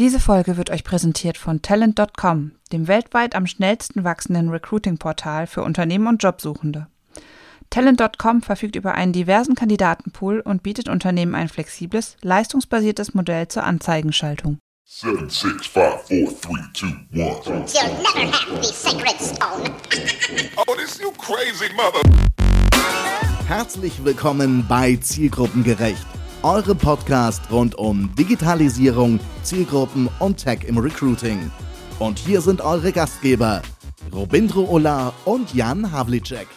Diese Folge wird euch präsentiert von Talent.com, dem weltweit am schnellsten wachsenden Recruiting-Portal für Unternehmen und Jobsuchende. Talent.com verfügt über einen diversen Kandidatenpool und bietet Unternehmen ein flexibles, leistungsbasiertes Modell zur Anzeigenschaltung. Seven, six, five, four, three, two, one. You'll never have the sacred stone. Oh, this you crazy mother. Herzlich willkommen bei Zielgruppengerecht, eurem Podcast rund um Digitalisierung, Zielgruppen und Tech im Recruiting. Und hier sind eure Gastgeber, Robindro Ola und Jan Havlicek.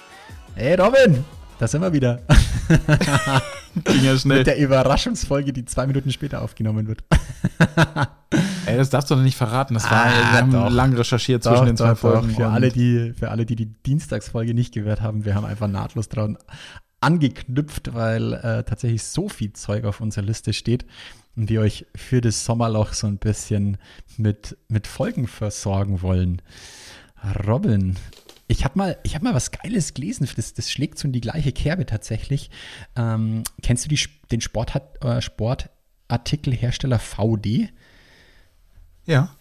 Hey Robin, da sind wir wieder. Ging ja schnell. Mit der Überraschungsfolge, die zwei Minuten später aufgenommen wird. Ey, das darfst du doch nicht verraten. Das war, Ah, wir haben doch. lang recherchiert zwischen den zwei Folgen. Für alle, die, für alle, die die Dienstagsfolge nicht gehört haben, wir haben einfach nahtlos dran angeknüpft, weil äh, tatsächlich so viel Zeug auf unserer Liste steht und wir euch für das Sommerloch so ein bisschen mit, mit Folgen versorgen wollen. Robin, ich habe mal, hab mal was Geiles gelesen, das, das schlägt so in die gleiche Kerbe tatsächlich. Ähm, kennst du die, den Sport, äh, Sportartikelhersteller VD? Ja,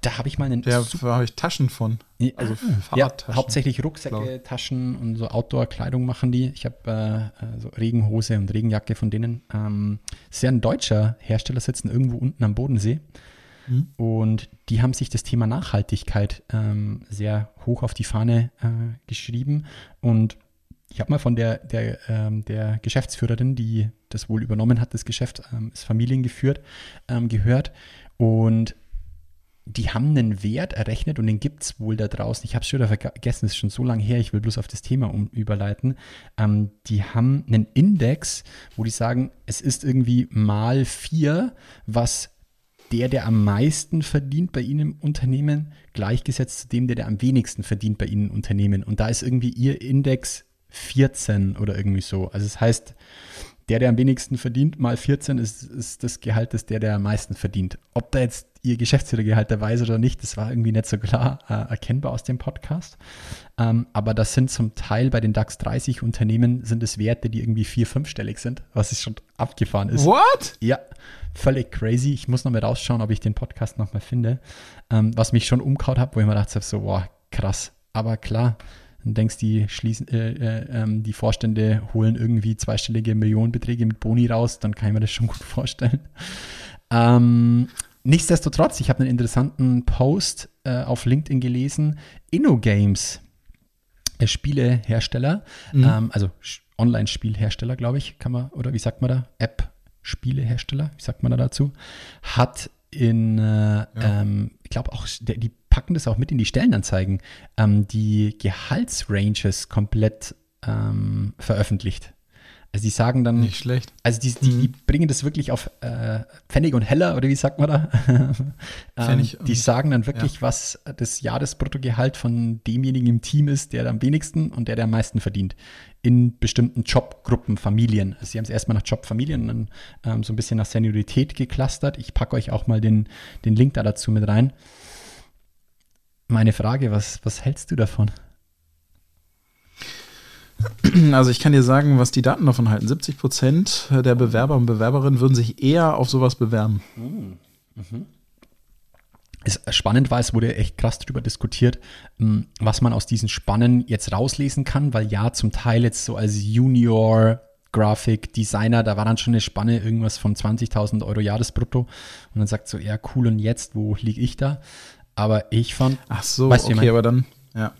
Da habe ich mal einen da habe ich Taschen von. Also ja, Fahrradtaschen. hauptsächlich Rucksäcke, Glaub. Taschen und so Outdoor-Kleidung machen die. Ich habe äh, äh, so Regenhose und Regenjacke von denen. Ähm, ist ja ein deutscher Hersteller, sitzen irgendwo unten am Bodensee. Mhm. Und die haben sich das Thema Nachhaltigkeit ähm, sehr hoch auf die Fahne äh, geschrieben. Und ich habe mal von der, der, ähm, der Geschäftsführerin, die das wohl übernommen hat, das Geschäft, ähm, ist familiengeführt, ähm, gehört. Und die haben einen Wert errechnet und den gibt es wohl da draußen. Ich habe es schon wieder vergessen, es ist schon so lange her, ich will bloß auf das Thema um, überleiten. Ähm, die haben einen Index, wo die sagen, es ist irgendwie mal vier, was der, der am meisten verdient bei Ihnen im Unternehmen, gleichgesetzt zu dem, der, der am wenigsten verdient bei Ihnen im Unternehmen. Und da ist irgendwie Ihr Index 14 oder irgendwie so. Also das heißt, der, der am wenigsten verdient, mal 14 ist, ist das Gehalt, das der, der am meisten verdient. Ob da jetzt ihr Geschäftsführergehalt dabei ist oder nicht, das war irgendwie nicht so klar äh, erkennbar aus dem Podcast. Ähm, aber das sind zum Teil bei den DAX 30 Unternehmen sind es Werte, die irgendwie vier-, fünfstellig sind, was ist schon abgefahren ist. What? Ja, völlig crazy. Ich muss noch mal rausschauen, ob ich den Podcast noch mal finde. Ähm, was mich schon umkaut hat, wo ich mir gedacht habe, so, wow, krass. Aber klar, dann denkst die schließen, äh, äh, ähm, die Vorstände holen irgendwie zweistellige Millionenbeträge mit Boni raus, dann kann ich mir das schon gut vorstellen. Ähm, nichtsdestotrotz, ich habe einen interessanten Post äh, auf LinkedIn gelesen. InnoGames, äh, Spielehersteller, ähm, also Online-Spielhersteller, glaube ich, kann man, oder wie sagt man da? App-Spielehersteller, wie sagt man da dazu? Hat in, äh, ähm, ich glaube auch, der, die packen das auch mit in die Stellenanzeigen, ähm, die Gehaltsranges komplett ähm, veröffentlicht. Also die sagen dann, Nicht schlecht. also die, die, die bringen das wirklich auf äh, Pfennig und Heller, oder wie sagt man da? ähm, die sagen dann wirklich, was das Jahresbruttogehalt von demjenigen im Team ist, der am wenigsten und der, der am meisten verdient. In bestimmten Jobgruppen, Familien. Also sie haben es erstmal nach Jobfamilien und dann ähm, so ein bisschen nach Seniorität geklustert. Ich packe euch auch mal den, den Link da dazu mit rein. Meine Frage, was, was hältst du davon? Also ich kann dir sagen, was die Daten davon halten. 70 Prozent der Bewerber und Bewerberinnen würden sich eher auf sowas bewerben. es spannend war, es wurde echt krass darüber diskutiert, m, was man aus diesen Spannen jetzt rauslesen kann, weil ja, zum Teil jetzt so als Junior Graphic Designer, da war dann schon eine Spanne irgendwas von 20.000 Euro Jahresbrutto und dann sagt so, ja cool und jetzt, wo liege ich da? Aber ich fand, Ach so, Weißt okay, aber dann, ja.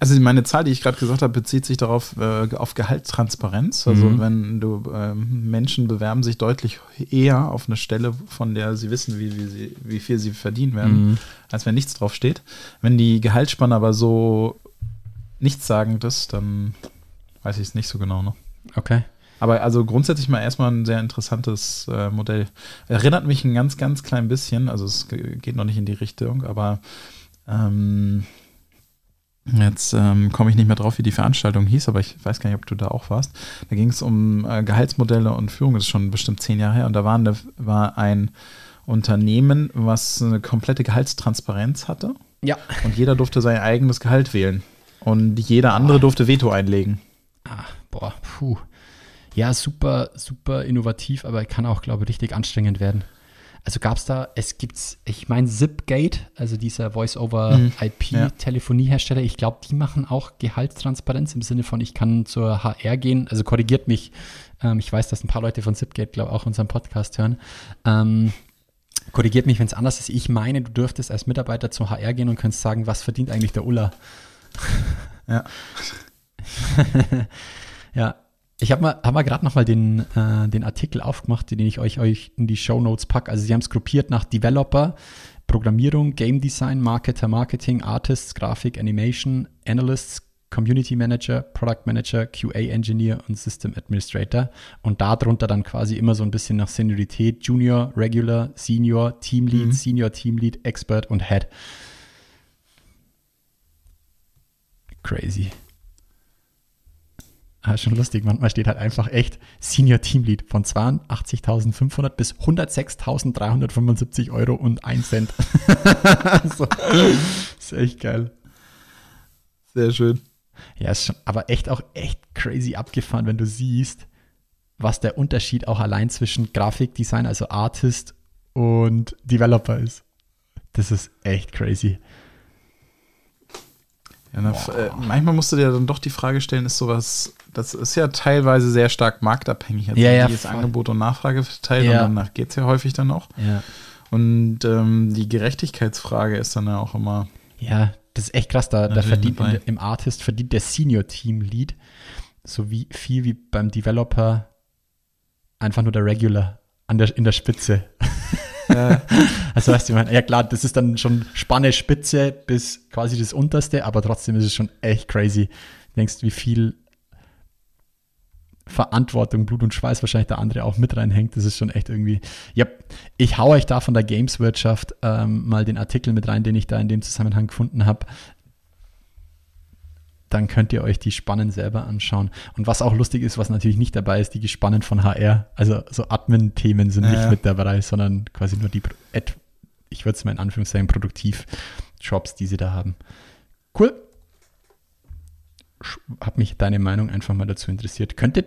Also meine Zahl, die ich gerade gesagt habe, bezieht sich darauf, äh, auf Gehaltstransparenz. Also Mhm. wenn du, ähm, Menschen bewerben sich deutlich eher auf eine Stelle, von der sie wissen, wie, wie, sie, wie viel sie verdienen werden, Mhm. als wenn nichts drauf steht. Wenn die Gehaltsspanne aber so nichtssagend ist, dann weiß ich es nicht so genau. Ne? okay, Aber also grundsätzlich mal erstmal ein sehr interessantes äh, Modell. Erinnert mich ein ganz, ganz klein bisschen, also es ge- geht noch nicht in die Richtung, aber ähm, jetzt ähm, komme ich nicht mehr drauf, wie die Veranstaltung hieß, aber ich weiß gar nicht, ob du da auch warst. Da ging es um äh, Gehaltsmodelle und Führung, das ist schon bestimmt zehn Jahre her, und da war, eine, war ein Unternehmen, was eine komplette Gehaltstransparenz hatte ja, und jeder durfte sein eigenes Gehalt wählen. Und jeder andere durfte Veto einlegen. ah, boah, puh. Ja, super, super innovativ, aber kann auch, glaube ich, richtig anstrengend werden. Also gab es da, es gibt's, ich meine Zipgate, also dieser. Voice-over-IP-Telefoniehersteller, ich glaube, die machen auch Gehaltstransparenz im Sinne von, ich kann zur HR gehen, also korrigiert mich, ähm, ich weiß, dass ein paar Leute von Zipgate, glaube auch unseren Podcast hören. Ähm, korrigiert mich, wenn es anders ist. Ich meine, du dürftest als Mitarbeiter zur HR gehen und könntest sagen, was verdient eigentlich der Ulla? Ja. Ja, ich habe mal, hab mal gerade nochmal den, äh, den Artikel aufgemacht, den ich euch, euch in die Show Notes packe. Also sie haben es gruppiert nach Developer, Programmierung, Game Design, Marketer, Marketing, Artists, Grafik, Animation, Analysts, Community Manager, Product Manager, QA Engineer und System Administrator. Und darunter dann quasi immer so ein bisschen nach Seniorität, Junior, Regular, Senior, Team Lead, Senior Team Lead, Expert und Head. Crazy. Ah, schon lustig, manchmal steht halt einfach echt Senior Team Lead von 82.500 bis 106.375 Euro und 1 Cent. so. Ist echt geil. Sehr schön. Ja, ist schon, aber echt auch echt crazy abgefahren, wenn du siehst, was der Unterschied auch allein zwischen Grafikdesign, also Artist und Developer ist. Das ist echt crazy. Ja, na, äh, manchmal musst du dir dann doch die Frage stellen, ist sowas, das ist ja teilweise sehr stark marktabhängig. Also Ja, ja, ist voll. Angebot und Nachfrage verteilt Ja. und danach geht es ja häufig dann auch. Ja. Und ähm, die Gerechtigkeitsfrage ist dann ja auch immer, Ja, das ist echt krass. Da, da verdient der- im Artist verdient der Senior Team Lead so wie viel wie beim Developer einfach nur der Regular an der, in der Spitze. also weißt du, ich meine, ja klar, das ist dann schon Spanne Spitze bis quasi das unterste, aber trotzdem ist es schon echt crazy. Du denkst, wie viel Verantwortung, Blut und Schweiß wahrscheinlich der andere auch mit reinhängt. Das ist schon echt irgendwie. Ja, ich hau euch da von der Games-Wirtschaft ähm, mal den Artikel mit rein, den ich da in dem Zusammenhang gefunden habe. Dann könnt ihr euch die Spannen selber anschauen. Und was auch lustig ist, was natürlich nicht dabei ist, die Gespannen von HR. Also so Admin-Themen sind Ja, nicht ja. mit dabei, sondern quasi nur die, ich würde es mal in Anführungszeichen Produktiv-Jobs, die sie da haben. Cool hat mich deine Meinung einfach mal dazu interessiert. Könntet,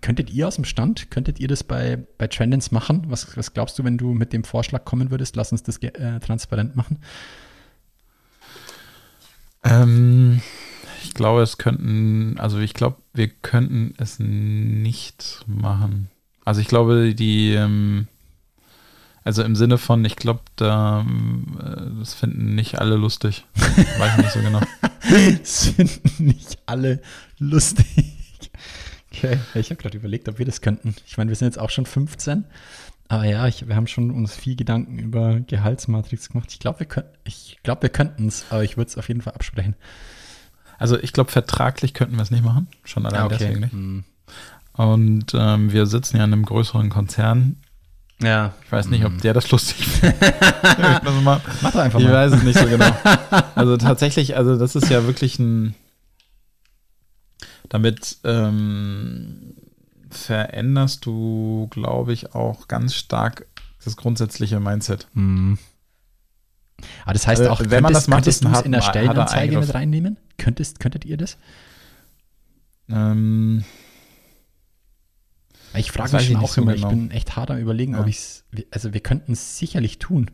könntet ihr aus dem Stand, könntet ihr das bei, bei Trendens machen? Was, was glaubst du, wenn du mit dem Vorschlag kommen würdest? Lass uns das äh, transparent machen. ähm, ich glaube, es könnten, also ich glaube, wir könnten es nicht machen. Also ich glaube, die, ähm, also im Sinne von, ich glaube, da, ähm, äh, das finden nicht alle lustig. Weiß ich nicht so genau. Sind nicht alle lustig. Okay, ich habe gerade überlegt, ob wir das könnten. Ich meine, wir sind jetzt auch schon 15. Aber ja, ich, wir haben schon uns viel Gedanken über Gehaltsmatrix gemacht. Ich glaube, wir, könnt, ich glaub, wir könnten es, aber ich würde es auf jeden Fall absprechen. Also ich glaube, vertraglich könnten wir es nicht machen. Schon allein deswegen nicht. Hm. Und ähm, wir sitzen ja in einem größeren Konzern. Ja. Ich weiß nicht, ob der das lustig findet. also mal, Mach doch einfach ich mal. weiß es nicht so genau. Also tatsächlich, also das ist ja wirklich ein. Damit ähm, veränderst du, glaube ich, auch ganz stark das grundsätzliche Mindset. Hm. Aber das heißt Also, auch, wenn man das macht, könntest du es in der Stellenanzeige mit reinnehmen? Könntest, könntet ihr das? Ähm, Ich frage mich schon auch so immer, genau. ich bin echt hart am überlegen, Ja. ob ich es, also wir könnten es sicherlich tun.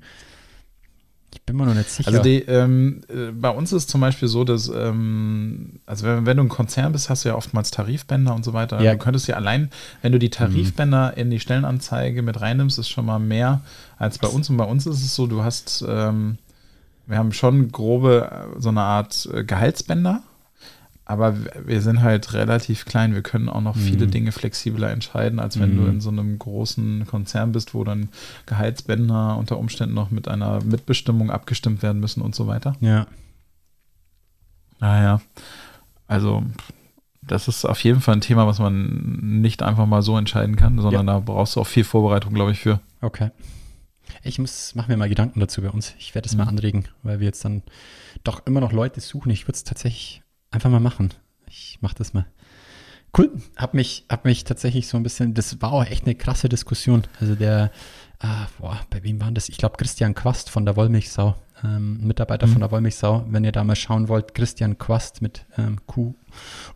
Ich bin mir noch nicht sicher. Also die, ähm, äh, bei uns ist zum Beispiel so, dass, ähm, also wenn, wenn du ein Konzern bist, hast du ja oftmals Tarifbänder und so weiter. Ja. Du könntest ja allein, wenn du die Tarifbänder in die Stellenanzeige mit reinnimmst, ist schon mal mehr als bei uns. Und bei uns ist es so, du hast, ähm, wir haben schon grobe, äh, so eine Art äh, Gehaltsbänder. Aber wir sind halt relativ klein. Wir können auch noch viele Dinge flexibler entscheiden, als wenn du in so einem großen Konzern bist, wo dann Gehaltsbänder unter Umständen noch mit einer Mitbestimmung abgestimmt werden müssen und so weiter. ja. Naja, also das ist auf jeden Fall ein Thema, was man nicht einfach mal so entscheiden kann, sondern da brauchst du auch viel Vorbereitung, glaube ich, für. Okay. Ich muss, mach mir mal Gedanken dazu bei uns. Ich werde es Mhm. mal anregen, weil wir jetzt dann doch immer noch Leute suchen. Ich würde es tatsächlich einfach mal machen. Ich mache das mal. Cool. Hab mich, hab mich tatsächlich so ein bisschen, das war auch echt eine krasse Diskussion. Also der, ah, boah, bei wem waren das? Ich glaube Christian Quast von der Wollmilchsau ähm, Mitarbeiter von der Wollmilchsau. Wenn ihr da mal schauen wollt, Christian Quast mit ähm, Q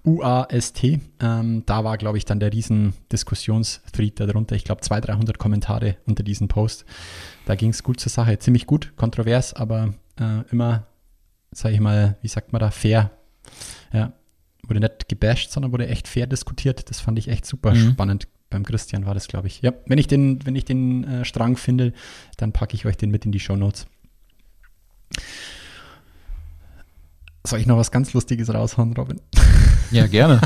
U-A-S-T. Ähm, da war, glaube ich, dann der riesen Diskussionsthread darunter. Ich glaube, 200, 300 Kommentare unter diesem Post. Da ging es gut zur Sache. Ziemlich gut, kontrovers, aber äh, immer, sage ich mal, wie sagt man da, fair. Ja, wurde nicht gebasht, sondern wurde echt fair diskutiert. Das fand ich echt super Mhm. spannend. Beim Christian war das, glaube ich. Ja, wenn ich den, wenn ich den äh, Strang finde, dann packe ich euch den mit in die Show Notes. Soll ich noch was ganz Lustiges raushauen, Robin? Ja, gerne.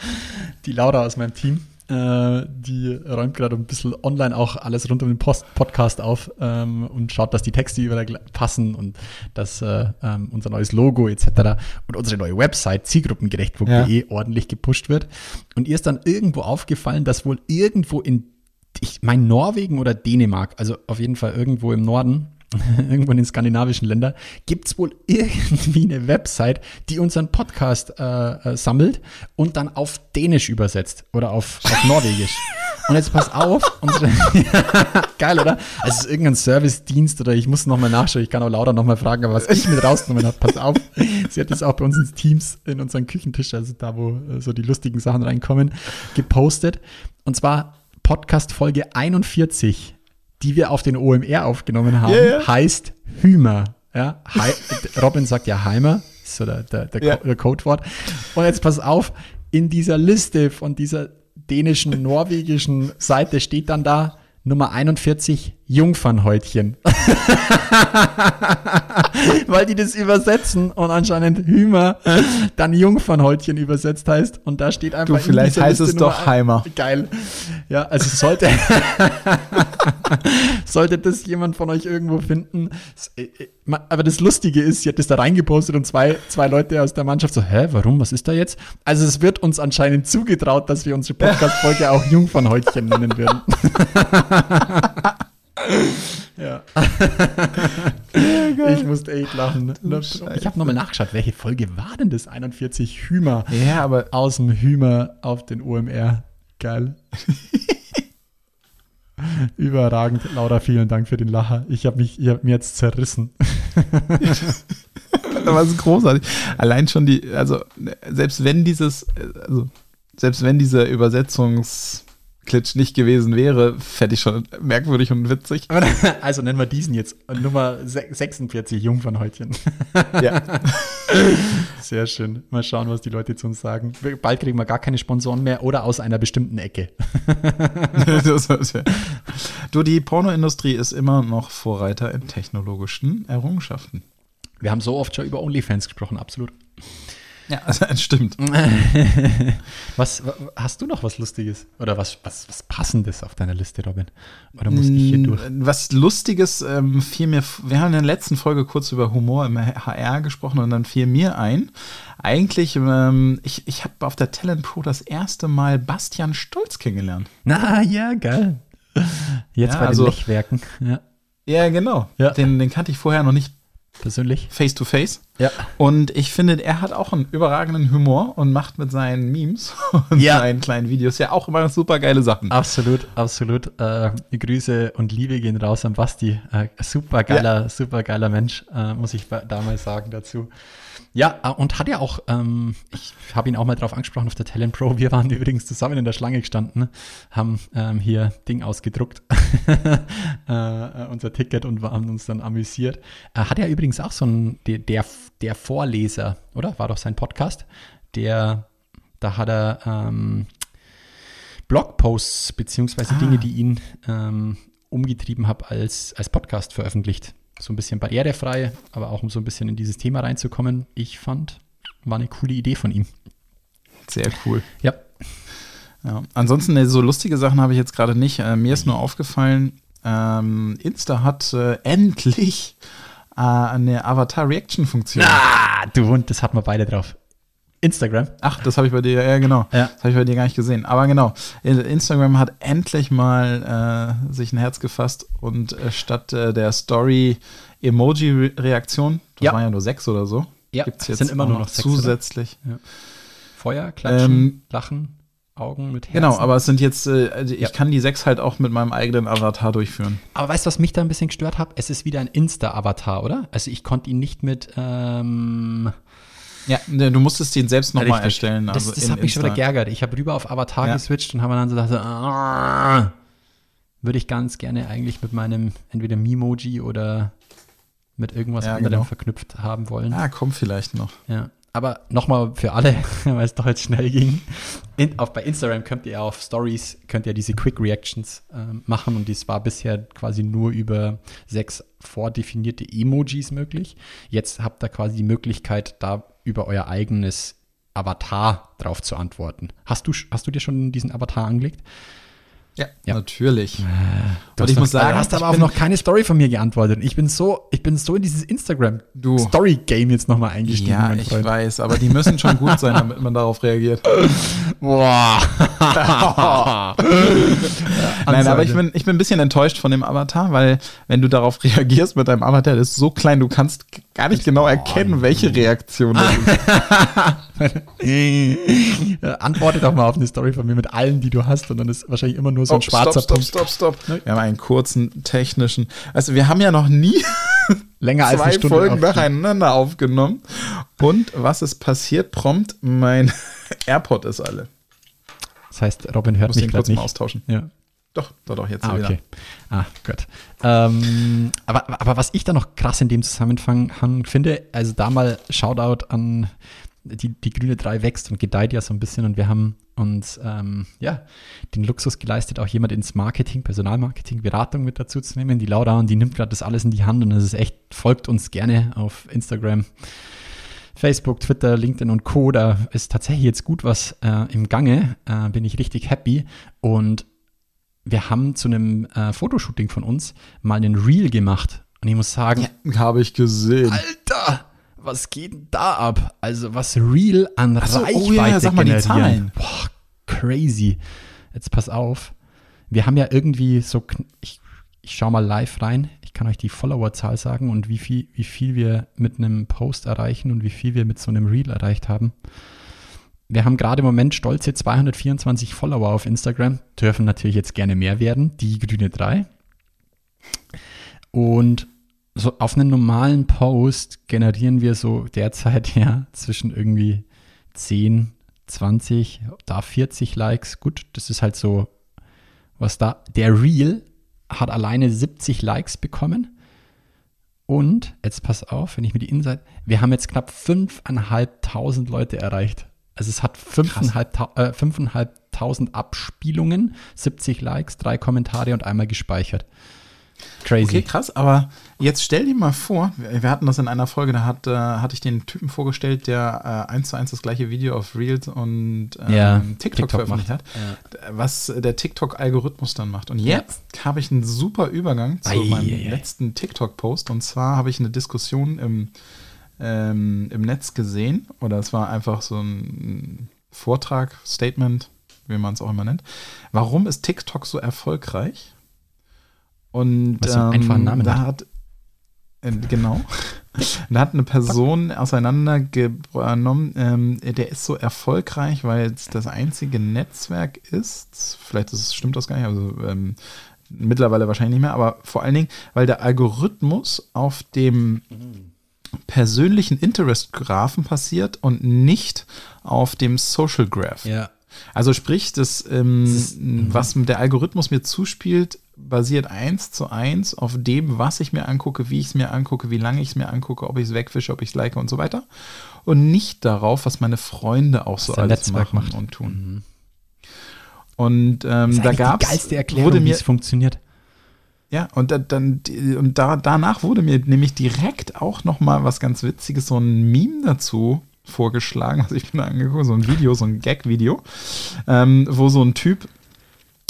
Die Laura aus meinem Team, äh, die räumt gerade ein bisschen online auch alles rund um den Post Podcast auf ähm, und schaut, dass die Texte überall passen und dass äh, ähm, unser neues Logo etc. und unsere neue Website zielgruppengerecht.de ordentlich gepusht wird. Und ihr ist dann irgendwo aufgefallen, dass wohl irgendwo in, ich meine Norwegen oder Dänemark, also auf jeden Fall irgendwo im Norden, irgendwo in den skandinavischen Ländern, gibt es wohl irgendwie eine Website, die unseren Podcast äh, äh, sammelt und dann auf Dänisch übersetzt oder auf, auf Norwegisch. Und jetzt pass auf, unsere, geil, oder? Also es ist irgendein Service-Dienst oder ich muss nochmal nachschauen, ich kann auch Laura nochmal fragen, aber was ich mit rausgenommen habe, pass auf, sie hat das auch bei uns ins Teams, in unseren Küchentisch, also da, wo äh, so die lustigen Sachen reinkommen, gepostet. Und zwar Podcast Folge 41, die wir auf den OMR aufgenommen haben, ja. heißt Hümer. Ja, Hei Robin sagt ja Heimer, ist so der, der, der, Ja. Co- der Codewort. Und jetzt pass auf, in dieser Liste von dieser dänischen, norwegischen Seite steht dann da Nummer 41 Jungfernhäutchen. Weil die das übersetzen und anscheinend Hümer dann Jungfernhäutchen übersetzt heißt. Und da steht einfach. Du, vielleicht heißt Liste es doch Nummer ein- Heimer. Geil. Ja, also sollte, sollte das jemand von euch irgendwo finden. Äh, äh, Aber das Lustige ist, sie hat das da reingepostet und zwei, zwei Leute aus der Mannschaft so, hä, warum, was ist da jetzt? Also es wird uns anscheinend zugetraut, dass wir unsere Podcast-Folge auch Jungfernhäutchen nennen würden. ja. ich musste echt lachen. Ich habe nochmal nachgeschaut, welche Folge war denn das? 41 Hümer Ja, aber aus dem Hümer auf den OMR. Geil. Überragend. Laura, vielen Dank für den Lacher. Ich habe mich, ich hab mir jetzt zerrissen. Es ist großartig. Allein schon die, also selbst wenn dieses, also selbst wenn dieser Übersetzungsklitsch nicht gewesen wäre, fände ich schon merkwürdig und witzig. Also nennen wir diesen jetzt. Nummer se- 46, Jungfernhäutchen. Ja. Sehr schön. Mal schauen, was die Leute zu uns sagen. Bald kriegen wir gar keine Sponsoren mehr oder aus einer bestimmten Ecke. du, die Pornoindustrie ist immer noch Vorreiter in technologischen Errungenschaften. Wir haben so oft schon über OnlyFans gesprochen, absolut. Ja, also, stimmt. Was, wa- hast du noch was Lustiges? Oder was, was, was Passendes auf deiner Liste, Robin? Oder muss ich hier durch? Was Lustiges ähm, fiel mir, wir haben in der letzten Folge kurz über Humor im HR gesprochen und dann fiel mir ein, eigentlich, ähm, ich, ich habe auf der Talent Pro das erste Mal Bastian Stolz kennengelernt. Na, ja, geil. Jetzt Ja, bei also- den Lechwerken. Ja, Ja, genau. Ja. Den, den kannte ich vorher noch nicht persönlich. face to face. Ja. Und ich finde, er hat auch einen überragenden Humor und macht mit seinen Memes und Ja. seinen kleinen Videos ja auch immer super geile Sachen. Absolut, absolut. Äh, Grüße und Liebe gehen raus an Basti. Äh, super geiler, super geiler Mensch, äh, muss ich ba- da mal sagen dazu. Ja, äh, und hat ja auch, ähm, ich habe ihn auch mal drauf angesprochen auf der Talent Pro. Wir waren übrigens zusammen in der Schlange gestanden, haben ähm, hier Ding ausgedruckt, äh, unser Ticket und haben uns dann amüsiert. Er hat ja übrigens auch so ein, der, der, der Vorleser, oder? War doch sein Podcast. Der, da hat er, ähm, Blogposts beziehungsweise Dinge, die ihn ähm, umgetrieben habe, als, als Podcast veröffentlicht. So ein bisschen barrierefrei, aber auch um so ein bisschen in dieses Thema reinzukommen. Ich fand, war eine coole Idee von ihm. Sehr cool. Ja. Ja. Ansonsten, äh, so lustige Sachen habe ich jetzt gerade nicht. Äh, mir ist nur aufgefallen, ähm, Insta hat äh, endlich äh, eine Avatar-Reaction-Funktion. Ah, du und das hatten wir beide drauf. Instagram. Ach, das habe ich bei dir, ja genau. Ja. Das habe ich bei dir gar nicht gesehen. Aber genau, Instagram hat endlich mal äh, sich ein Herz gefasst und äh, statt äh, der Story Emoji-Reaktion, das Ja. waren ja nur sechs oder so, Ja, gibt's sind immer nur noch sechs, oder? zusätzlich. Feuer, klatschen, Ähm, lachen. Augen mit Herzen. Genau, aber es sind jetzt, äh, also ich Ja. kann die sechs halt auch mit meinem eigenen Avatar durchführen. Aber weißt du, was mich da ein bisschen gestört hat? Es ist wieder ein Insta-Avatar, oder? Also ich konnte ihn nicht mit. Ähm, Ja, ne, du musstest den selbst nochmal erstellen. Das, Also das in hat mich schon wieder geärgert. Ich habe rüber auf Avatar Ja. geswitcht und habe dann so gedacht, ah, würde ich ganz gerne eigentlich mit meinem entweder Memoji oder mit irgendwas Ja, anderem genau. verknüpft haben wollen. Ah, kommt vielleicht noch. Ja. Aber nochmal für alle, weil es doch jetzt schnell ging. In, auf, bei Instagram könnt ihr auf Stories, könnt ihr diese Quick Reactions ähm, machen und dies war bisher quasi nur über sechs vordefinierte Emojis möglich. Jetzt habt ihr quasi die Möglichkeit, da über euer eigenes Avatar drauf zu antworten. Hast du, hast du dir schon diesen Avatar angelegt? Ja, Ja. natürlich. Du Und hast ich muss sagen, du hast aber auch noch keine Story von mir geantwortet. Ich bin so, ich bin so in dieses Instagram. Story Game jetzt nochmal eingestiegen, Ja, ich Freund. weiß, aber die müssen schon gut sein, damit man darauf reagiert. Boah. Nein, aber ich bin, ich bin ein bisschen enttäuscht von dem Avatar, weil wenn du darauf reagierst mit deinem Avatar, das ist so klein, du kannst gar nicht genau erkennen, welche Reaktion das ist. Antworte doch mal auf eine Story von mir mit allen, die du hast, und dann ist wahrscheinlich immer nur so ein Oh, schwarzer stopp, Punkt. stopp, stopp, stopp. Wir haben einen kurzen technischen. Also wir haben ja noch nie Länger als zwei eine Stunde. Folgen nacheinander aufgenommen. Und was ist passiert? Prompt, mein AirPod ist alle. Das heißt, Robin hört Muss mich gerade kurz mal nicht. austauschen. Ja. Doch, doch, doch, jetzt Ah, wieder. okay. Ah, gut. Ähm, aber, aber was ich da noch krass in dem Zusammenhang finde, also da mal Shoutout an die, die grüne 3 wächst und gedeiht ja so ein bisschen und wir haben uns ähm, ja den Luxus geleistet, auch jemand ins Marketing, Personalmarketing, Beratung mit dazu zu nehmen. Die Laura und die nimmt gerade das alles in die Hand und es ist echt, folgt uns gerne auf Instagram. Facebook, Twitter, LinkedIn und Co. Da ist tatsächlich jetzt gut was äh, im Gange. Äh, bin ich richtig happy. Und wir haben zu einem äh, Fotoshooting von uns mal einen Reel gemacht. Und ich muss sagen, Habe ich gesehen. Alter, was geht denn da ab? Also was Reel an so, oh Reichweite ja, sag mal die generieren. Zahlen. Boah, crazy. Jetzt pass auf. Wir haben ja irgendwie so, ich, ich schau mal live rein. Ich kann euch die Followerzahl sagen und wie viel, wie viel wir mit einem Post erreichen und wie viel wir mit so einem Reel erreicht haben. Wir haben gerade im Moment stolze 224 Follower auf Instagram, dürfen natürlich jetzt gerne mehr werden, die grüne 3. Und so auf einen normalen Post generieren wir so derzeit ja zwischen irgendwie 10, 20, da 40 Likes. Gut, das ist halt so, was da. Der Reel hat alleine 70 Likes bekommen. Und, jetzt pass auf, wenn ich mir die Insight, wir haben jetzt knapp 5.500 Leute erreicht. Also es hat 5.500 äh, 5.500 Abspielungen, 70 Likes, drei Kommentare und einmal gespeichert. Crazy. Okay, krass, aber jetzt stell dir mal vor, wir hatten das in einer Folge, da hat, äh, hatte ich den Typen vorgestellt, der äh, eins zu eins das gleiche Video auf Reels und ähm, Ja, TikTok, TikTok veröffentlicht macht. hat, was der TikTok-Algorithmus dann macht. Und jetzt habe ich einen super Übergang zu Ei, meinem ei, ei. letzten TikTok-Post und zwar habe ich eine Diskussion im, ähm, im Netz gesehen oder es war einfach so ein Vortrag, Statement, wie man es auch immer nennt. Warum ist TikTok so erfolgreich? Und Weil es so einen Namen da hat. äh, Genau. Da hat eine Person auseinandergenommen, ähm, der ist so erfolgreich, weil es das einzige Netzwerk ist. Vielleicht ist, stimmt das gar nicht, also ähm, mittlerweile wahrscheinlich nicht mehr, aber vor allen Dingen, weil der Algorithmus auf dem persönlichen Interest-Graphen passiert und nicht auf dem Social Graph. Ja. Also sprich, das, ähm, ist- was der Algorithmus mir zuspielt, basiert eins zu eins auf dem, was ich mir angucke, wie ich es mir angucke, wie lange ich es mir angucke, ob ich es wegwische, ob ich es like und so weiter. Und nicht darauf, was meine Freunde auch so der alles Netzwerk machen macht. und tun. Und ähm, Das da gab Erklärung, wurde wie mir es funktioniert. Ja, und da, dann und da, danach wurde mir nämlich direkt auch noch mal was ganz Witziges, so ein Meme dazu vorgeschlagen, also ich bin da angeguckt, so ein Video, so ein Gag-Video, ähm, wo so ein Typ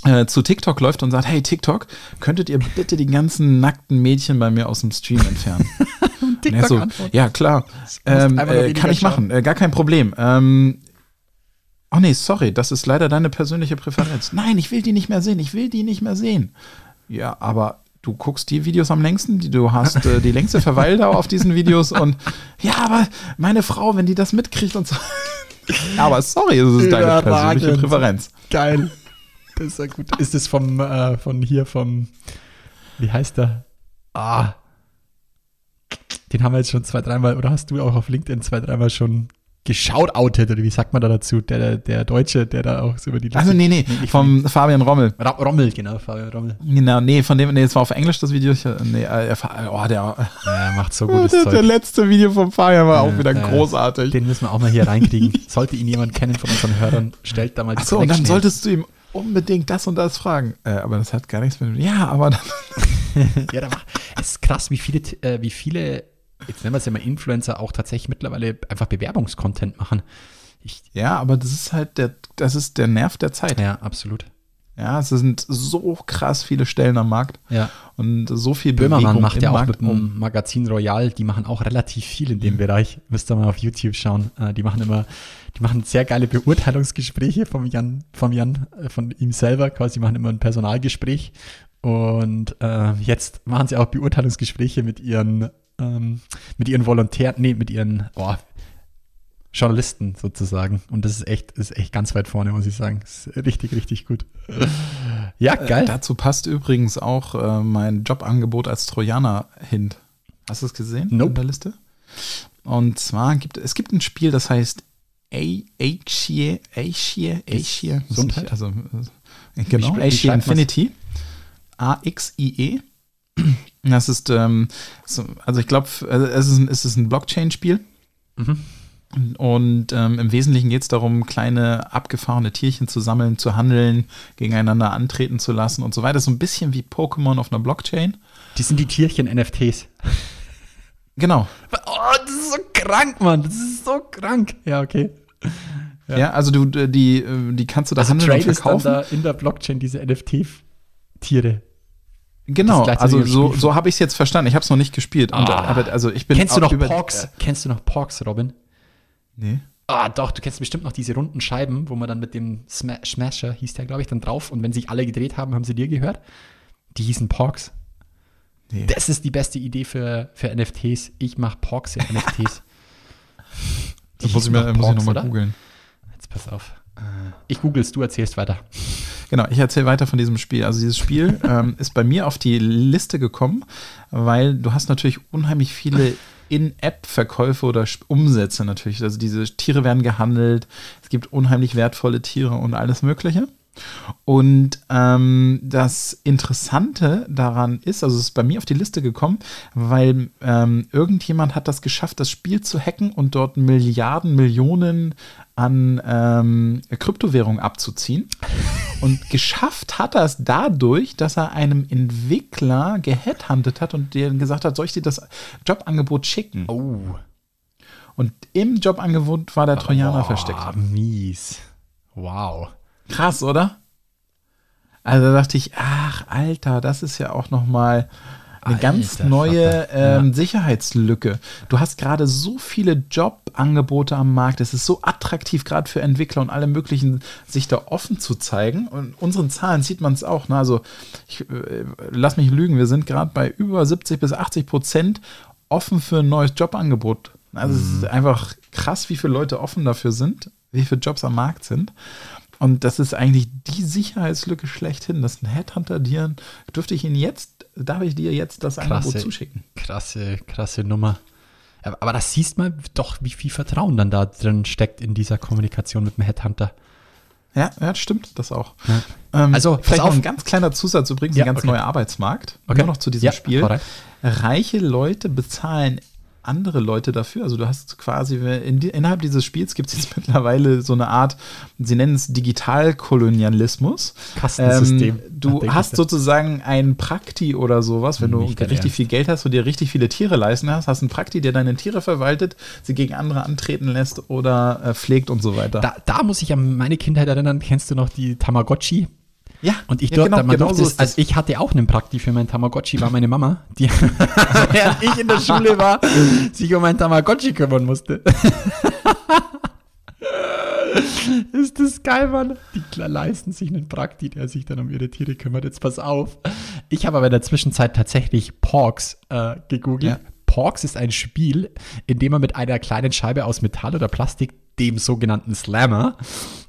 äh, zu TikTok läuft und sagt, hey TikTok, könntet ihr bitte die ganzen nackten Mädchen bei mir aus dem Stream entfernen? Er so, ja, klar. Ähm, äh, kann ich machen, äh, gar kein Problem. Ähm, oh nee, sorry, das ist leider deine persönliche Präferenz. Nein, ich will die nicht mehr sehen, ich will die nicht mehr sehen. Ja, aber du guckst die Videos am längsten, die, du hast äh, die längste Verweildauer auf diesen Videos und ja, aber meine Frau, wenn die das mitkriegt und so. Aber sorry, es ist deine persönliche Präferenz. Geil. Das ist ja gut. Ist es vom, äh, von hier, vom, wie heißt der? Ah. Den haben wir jetzt schon zwei, dreimal, oder hast du auch auf LinkedIn zwei, dreimal schon geschautoutet, oder wie sagt man da dazu? Der, der, der Deutsche, der da auch so über die Also nee, nee, nicht vom Fabian Rommel. Ra- Rommel, genau, Fabian Rommel. Genau, nee, von dem, nee, es war auf Englisch das Video. Ich, nee, äh, er fa- oh, der, Ja, macht so gutes der, der Zeug. letzte Video vom Fabian war auch wieder ja. großartig. Den müssen wir auch mal hier reinkriegen. Sollte ihn jemand kennen von unseren Hörern, stellt da mal die Achso, und dann solltest du ihm unbedingt das und das fragen. Äh, aber das hat gar nichts mit. Ja, aber dann. Ja, da macht, es ist krass, wie viele, äh, wie viele, jetzt nennen wir es ja mal Influencer, auch tatsächlich mittlerweile einfach Bewerbungskontent machen. Ich, Ja, aber das ist halt der, das ist der Nerv der Zeit. ja, absolut. Ja, es sind so krass viele Stellen am Markt Ja. und so viel Böhmermann Bewegung macht ja auch Markt mit dem Magazin Royal, die machen auch relativ viel in dem Bereich. Müsst ihr mal auf YouTube schauen. Äh, Die machen immer, die machen sehr geile Beurteilungsgespräche vom Jan, vom Jan, äh, von ihm selber quasi, die machen immer ein Personalgespräch. Und äh, jetzt machen sie auch Beurteilungsgespräche mit ihren, ähm, mit ihren Volontären, nee, mit ihren oh, Journalisten sozusagen. Und das ist echt, ist echt ganz weit vorne, muss ich sagen. Ist richtig, richtig gut. Ja, geil. Äh, dazu passt übrigens auch äh, mein Jobangebot als Trojaner hin. Hast du es gesehen Nope. in der Liste? Und zwar gibt es gibt ein Spiel, das heißt Aishie, Aishie, Gesundheit? also äh, genau, man's? Infinity, A-X-I-E. Das ist, ähm, so, also ich glaube, es ist, ein- es ist ein Blockchain-Spiel. Mhm. Und ähm, im Wesentlichen geht es darum, kleine abgefahrene Tierchen zu sammeln, zu handeln, gegeneinander antreten zu lassen und so weiter. So ein bisschen wie Pokémon auf einer Blockchain. Die sind die Tierchen NFTs. Genau. Oh, das ist so krank, Mann. Das ist so krank. Ja, okay. Ja, also du, die, äh, die kannst du da Also handeln und tradest dann verkaufen. da in der Blockchain diese NFT-Tiere. Genau, also so, so habe ich es jetzt verstanden. Ich habe es noch nicht gespielt. Und, Ah. aber also ich bin Kennst du noch über- Porks? Kennst du noch Porks, Robin? Nee. Ah, doch, du kennst bestimmt noch diese runden Scheiben, wo man dann mit dem Sma Smasher, hieß der, glaube ich, dann drauf. Und wenn sich alle gedreht haben, haben sie dir gehört. Die hießen Porks. Nee. Das ist die beste Idee für, für NFTs. Ich mache Porks in NFTs. Das muss ich mir doch muss ich Porks, nochmal googeln. Jetzt pass auf. Ich googel's, du erzählst weiter. Genau, ich erzähle weiter von diesem Spiel. Also dieses Spiel ähm, ist bei mir auf die Liste gekommen, weil du hast natürlich unheimlich viele In-App-Verkäufe oder Umsätze natürlich. Also diese Tiere werden gehandelt, es gibt unheimlich wertvolle Tiere und alles Mögliche. Und ähm, das Interessante daran ist, also es ist bei mir auf die Liste gekommen, weil ähm, irgendjemand hat das geschafft, das Spiel zu hacken und dort Milliarden, Millionen an ähm, Kryptowährungen abzuziehen. Und geschafft hat er es dadurch, dass er einem Entwickler geheadhuntet hat und dir gesagt hat, soll ich dir das Jobangebot schicken? Oh. Und im Jobangebot war der Trojaner versteckt. Ah, mies. Wow. Krass, oder? Also da dachte ich, ach, Alter, das ist ja auch noch mal eine ganz Alter neue Vater. ähm, Ja. Sicherheitslücke. Du hast gerade so viele Jobangebote am Markt. Es ist so attraktiv, gerade für Entwickler und alle möglichen, sich da offen zu zeigen. Und unseren Zahlen sieht man es auch. Ne? Also, ich, äh, lass mich lügen, wir sind gerade bei über 70 bis 80 Prozent offen für ein neues Jobangebot. Also, es Mhm. ist einfach krass, wie viele Leute offen dafür sind, wie viele Jobs am Markt sind. Und das ist eigentlich die Sicherheitslücke schlechthin, dass ein Headhunter dir, dürfte ich ihn jetzt, darf ich dir jetzt das Angebot Krasse, zuschicken? krasse, krasse Nummer. Aber, das siehst mal doch, wie viel Vertrauen dann da drin steckt in dieser Kommunikation mit dem Headhunter. Ja, ja, stimmt, das auch. Ähm, Also, vielleicht noch auf. ein ganz kleiner Zusatz, übrigens, Ja, ein ganz okay. neuer Arbeitsmarkt. Okay. Nur noch zu diesem Ja, Spiel. Reiche Leute bezahlen andere Leute dafür. Also du hast quasi, in die, innerhalb dieses Spiels gibt es jetzt mittlerweile so eine Art, sie nennen es Digitalkolonialismus. Kastensystem. Ähm, du hast sozusagen ein Prakti oder sowas, wenn du Nicht dein richtig Ernst. viel Geld hast und dir richtig viele Tiere leisten hast, hast einen Prakti, der deine Tiere verwaltet, sie gegen andere antreten lässt oder äh, pflegt und so weiter. Da, da muss ich an meine Kindheit erinnern. Kennst du noch die Tamagotchi? Ja, Und ich ja, dort, genau, man genau durfte so es, also ich hatte auch einen Prakti für mein Tamagotchi, war meine Mama, die während ich in der Schule war, sich um mein Tamagotchi kümmern musste. Ist das geil, Mann? Die leisten sich einen Prakti, der sich dann um ihre Tiere kümmert. Jetzt pass auf. Ich habe aber in der Zwischenzeit tatsächlich Porks äh, gegoogelt. Ja. Porks ist ein Spiel, in dem man mit einer kleinen Scheibe aus Metall oder Plastik dem sogenannten Slammer,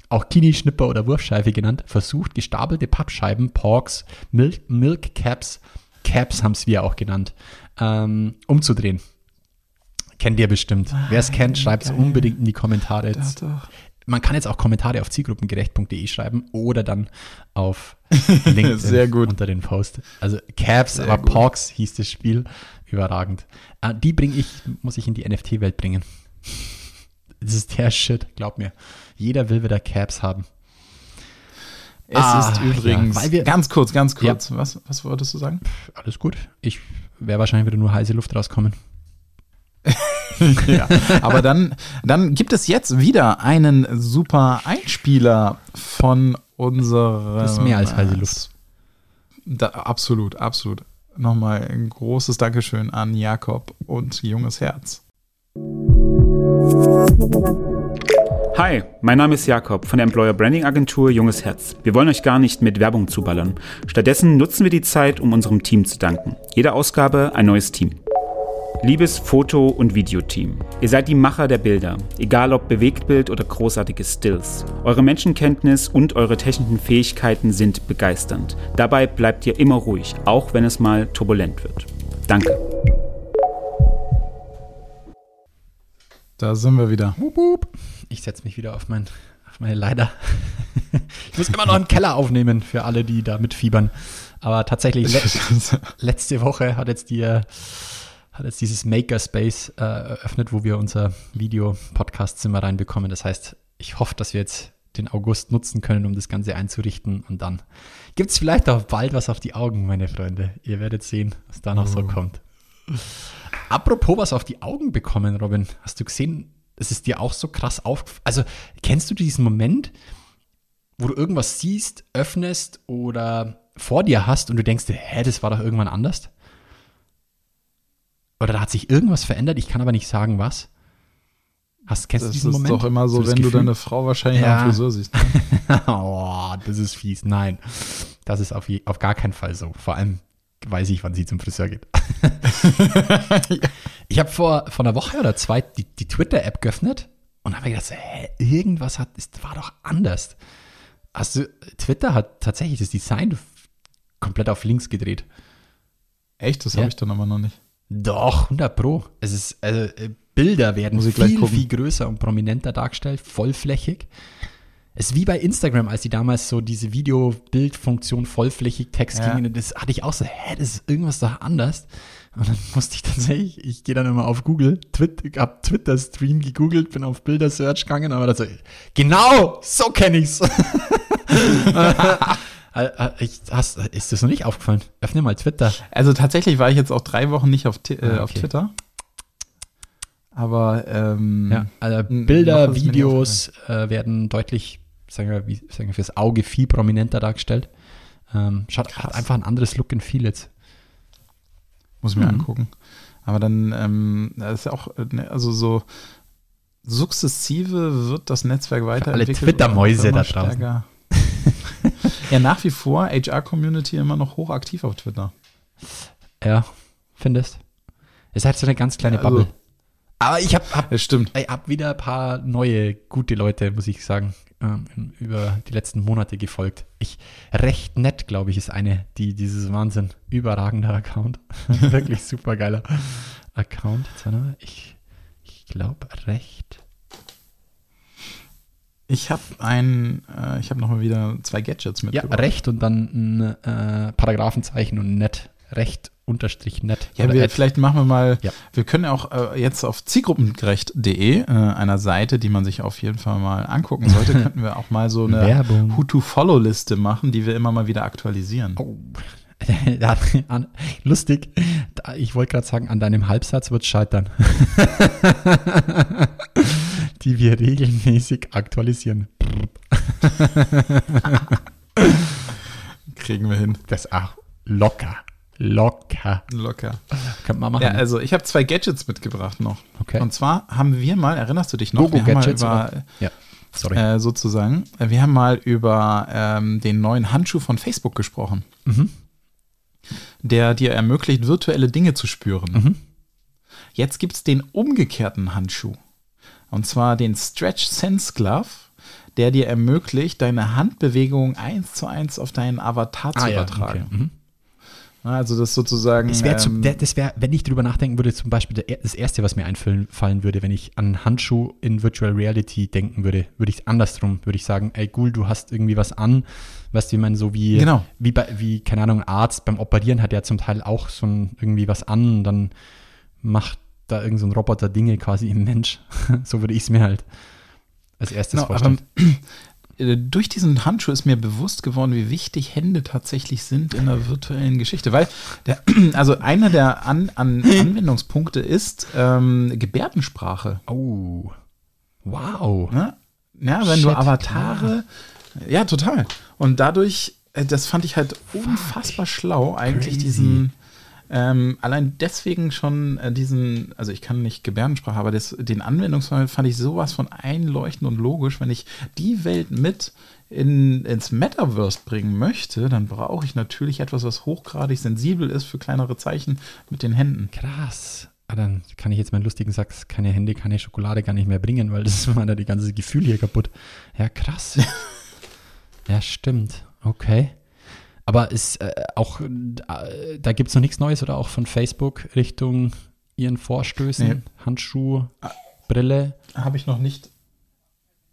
auch Kini, Schnipper oder Wurfscheibe genannt, versucht, gestapelte Pappscheiben, Porks, Milk, Milk Caps, Caps haben es wir auch genannt, ähm, umzudrehen. Kennt ihr bestimmt. Wer es kennt, schreibt es unbedingt in die Kommentare. Doch. Man kann jetzt auch Kommentare auf zielgruppengerecht.de schreiben oder dann auf LinkedIn Sehr gut. unter den Post. Also Caps, Sehr aber gut. Porks hieß das Spiel. Überragend. Äh, die bringe ich, muss ich in die NFT-Welt bringen. Das ist der Shit, glaub mir. Jeder will wieder Caps haben. Es Ah, ist übrigens, ja, weil wir- ganz kurz, ganz kurz, was, was wolltest du sagen? Alles gut. Ich werde wahrscheinlich wieder nur heiße Luft rauskommen. ja. Aber dann, dann gibt es jetzt wieder einen super Einspieler von unserer. Das ist mehr als heiße Luft. Da, absolut, absolut. Nochmal ein großes Dankeschön an Jakob und Junges Herz. Hi, mein Name ist Jakob von der Employer Branding Agentur Junges Herz. Wir wollen euch gar nicht mit Werbung zuballern. Stattdessen nutzen wir die Zeit, um unserem Team zu danken. Jede Ausgabe ein neues Team. Liebes Foto- und Videoteam, ihr seid die Macher der Bilder, egal ob Bewegtbild oder großartige Stills. Eure Menschenkenntnis und eure technischen Fähigkeiten sind begeisternd. Dabei bleibt ihr immer ruhig, auch wenn es mal turbulent wird. Danke. Da sind wir wieder. Wup, wup. Ich setze mich wieder auf, mein, auf meine Leiter. ich muss immer noch einen Keller aufnehmen für alle, die da mitfiebern. Aber tatsächlich, le letzte Woche hat jetzt, die, äh, hat jetzt dieses Makerspace äh, eröffnet, wo wir unser Video-Podcast-Zimmer reinbekommen. Das heißt, ich hoffe, dass wir jetzt den August nutzen können, um das Ganze einzurichten. Und dann gibt es vielleicht auch bald was auf die Augen, meine Freunde. Ihr werdet sehen, was da noch so kommt. Apropos was auf die Augen bekommen, Robin. Hast du gesehen, es ist dir auch so krass aufgefallen? Also, kennst du diesen Moment, wo du irgendwas siehst, öffnest oder vor dir hast und du denkst hä, das war doch irgendwann anders? Oder da hat sich irgendwas verändert, ich kann aber nicht sagen, was. Hast, kennst Das du ist diesen Moment? doch immer so, das wenn du Gefühl? deine Frau wahrscheinlich Ja. am Friseur siehst. oh, das ist fies. Nein, das ist auf, je, auf gar keinen Fall so. Vor allem weiß ich, wann sie zum Friseur geht. ich habe vor, vor einer Woche oder zwei die, die Twitter-App geöffnet und habe gedacht, hä, irgendwas hat, ist, war doch anders. Hast du, Twitter hat tatsächlich das Design komplett auf links gedreht. Echt? Das Ja. habe ich dann aber noch nicht. Doch, 100 Pro. Es ist, also, äh, Bilder werden Muss ich gleich viel, viel größer und prominenter dargestellt, vollflächig. Es ist wie bei Instagram, als die damals so diese Video-Bild-Funktion vollflächig Text Ja. gingen. Das hatte ich auch so, hä, das ist irgendwas doch anders. Und dann musste ich tatsächlich, ich gehe dann immer auf Google, Twit, hab Twitter-Stream gegoogelt, bin auf Bilder-Search gegangen, aber das so, genau, so kenne ich's. Äh, äh, ich, hast, ist das noch nicht aufgefallen? Öffne mal Twitter. Also tatsächlich war ich jetzt auch drei Wochen nicht auf, äh, Ah, auf okay. Twitter. Aber ähm, Ja, also Bilder, Videos äh, werden deutlich, sagen wir, wie, sagen wir, fürs Auge viel prominenter dargestellt. Ähm, schaut, hat einfach ein anderes Look and Feel jetzt. muss ich mir Mhm. angucken. Aber dann ähm, das ist ja auch, ne, also so sukzessive wird das Netzwerk weiterentwickelt. Twitter-Mäuse und immer da draußen. stärker. ja, nach wie vor HR-Community immer noch hochaktiv auf Twitter. Ja, findest? Es hat so eine ganz kleine Ja, also- Bubble. Aber ich habe hab, hab wieder ein paar neue, gute Leute, muss ich sagen, ähm, über die letzten Monate gefolgt. Ich, recht nett, glaube ich, ist eine, die dieses Wahnsinn, überragender Account. Wirklich super geiler Account. Ich, ich glaube, recht. Ich habe ein, äh, ich habe nochmal wieder zwei Gadgets Ja, mitgebracht. recht und dann ein äh, Paragraphenzeichen und nett. Recht unterstrich nett. Ja, wir, vielleicht machen wir mal, Ja. wir können auch äh, jetzt auf zielgruppengerecht.de, äh, einer Seite, die man sich auf jeden Fall mal angucken sollte, könnten wir auch mal so eine Werbung. Who-to-Follow-Liste machen, die wir immer mal wieder aktualisieren. Oh. Lustig. Ich wollte gerade sagen, an deinem Halbsatz wird scheitern. Die wir regelmäßig aktualisieren. Kriegen wir hin. Das auch locker. Locker. Locker. Könnte man machen. Ja, also ich habe zwei Gadgets mitgebracht noch. Okay. Und zwar haben wir mal, erinnerst du dich noch, wir haben Gogo-Gadgets. mal oder? Ja, sorry. über, äh, sozusagen, äh, wir haben mal über ähm, den neuen Handschuh von Facebook gesprochen. Mhm. Der dir ermöglicht, virtuelle Dinge zu spüren. Mhm. Jetzt gibt es den umgekehrten Handschuh. Und zwar den Stretch Sense Glove, der dir ermöglicht, deine Handbewegungen eins zu eins auf deinen Avatar zu Ah, ja, übertragen. okay. Mhm. Also das sozusagen. Das wäre, ähm, wär, wenn ich drüber nachdenken würde, zum Beispiel das Erste, was mir einfallen fallen würde, wenn ich an Handschuh in Virtual Reality denken würde, würde ich andersrum, würde ich sagen, ey, cool, du hast irgendwie was an, weißt du, ich meine, so wie, Genau. wie, bei, wie, keine Ahnung, ein Arzt beim Operieren hat ja zum Teil auch so ein, irgendwie was an und dann macht da irgend so ein Roboter Dinge quasi im Mensch. so würde ich es mir halt als erstes Genau, aber vorstellen. äh, durch diesen Handschuh ist mir bewusst geworden, wie wichtig Hände tatsächlich sind in der virtuellen Geschichte. Weil, der, also einer der An An Anwendungspunkte ist ähm, Gebärdensprache. oh, wow. Ne? Ja, wenn Shit, du Avatare. Ja, total. Und dadurch, äh, das fand ich halt unfassbar schlau, eigentlich Crazy. diesen. Ähm, allein deswegen schon äh, diesen, also ich kann nicht Gebärdensprache, aber das, den Anwendungsfall fand ich sowas von einleuchtend und logisch. Wenn ich die Welt mit in, ins Metaverse bringen möchte, dann brauche ich natürlich etwas, was hochgradig sensibel ist für kleinere Zeichen mit den Händen. Krass. Ah, dann kann ich jetzt meinen lustigen Satz, keine Hände, keine Schokolade gar nicht mehr bringen, weil das ist meiner die ganze Gefühl hier kaputt. Ja, krass. ja, stimmt. Okay. Aber ist äh, auch, äh, da gibt es noch nichts Neues oder auch von Facebook Richtung ihren Vorstößen, Nee. Handschuh, Brille. Habe ich noch nicht,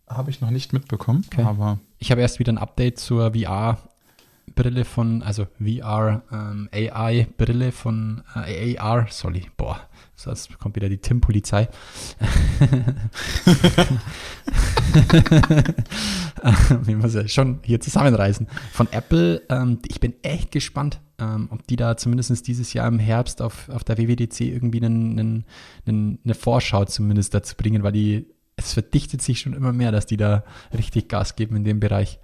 habe ich noch nicht mitbekommen, Okay. aber Ich habe erst wieder ein Update zur VR-Brille von, also VR ähm, AI-Brille von äh, AR, sorry, boah, sonst kommt wieder die Tim-Polizei. Ich muss ja schon hier zusammenreißen. Von Apple, ähm, ich bin echt gespannt, ähm, ob die da zumindest dieses Jahr im Herbst auf, auf der WWDC irgendwie einen, einen, einen, eine Vorschau zumindest dazu bringen, weil die, es verdichtet sich schon immer mehr, dass die da richtig Gas geben in dem Bereich.